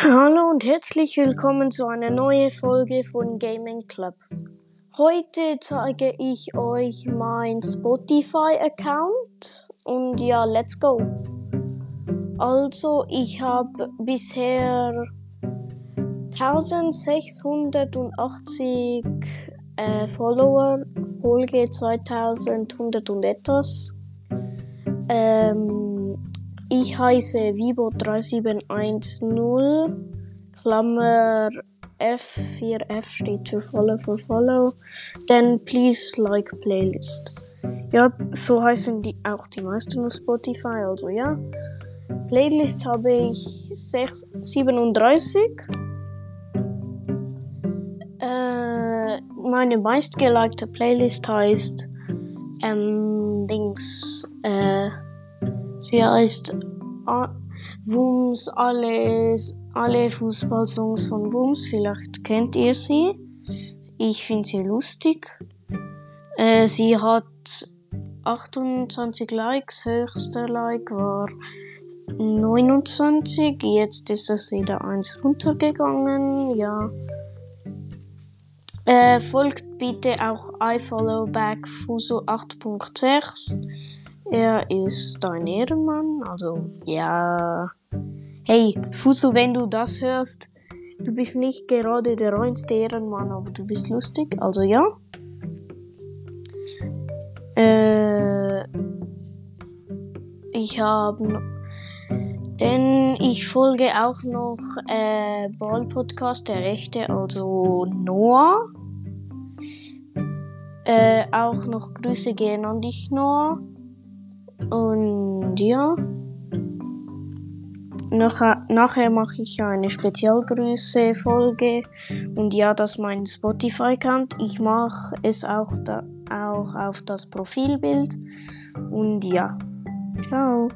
Hallo und herzlich willkommen zu einer neuen Folge von Gaming Club. Heute zeige ich euch mein Spotify-Account und ja, let's go. Also, ich habe bisher 1680 äh, Follower, Folge 2100 und etwas. Ähm, ich heiße Vibo3710, Klammer F4F steht für Follow for Follow. Then please like Playlist. Ja, so heißen die auch die meisten auf Spotify, also ja. Playlist habe ich 6, 37. Äh, meine meistgelikte Playlist heißt ähm, Dings. Äh, sie heißt Wums alles, alle Fußballsongs von Wums. Vielleicht kennt ihr sie. Ich finde sie lustig. Äh, sie hat 28 Likes. Höchster Like war 29. Jetzt ist es wieder eins runtergegangen. Ja. Äh, folgt bitte auch iFollowback Fuso 8.6. Er ist ein Ehrenmann, also ja. Hey, Fuso, wenn du das hörst, du bist nicht gerade der reinste Ehrenmann, aber du bist lustig, also ja. Äh, ich habe denn ich folge auch noch äh, Ball Podcast, der Rechte, also Noah. Äh, auch noch Grüße gehen an dich, Noah. Und ja. Nachher, nachher mache ich eine Spezialgrüße-Folge. Und ja, das ist mein Spotify-Account. Ich mache es auch, da, auch auf das Profilbild. Und ja. Ciao.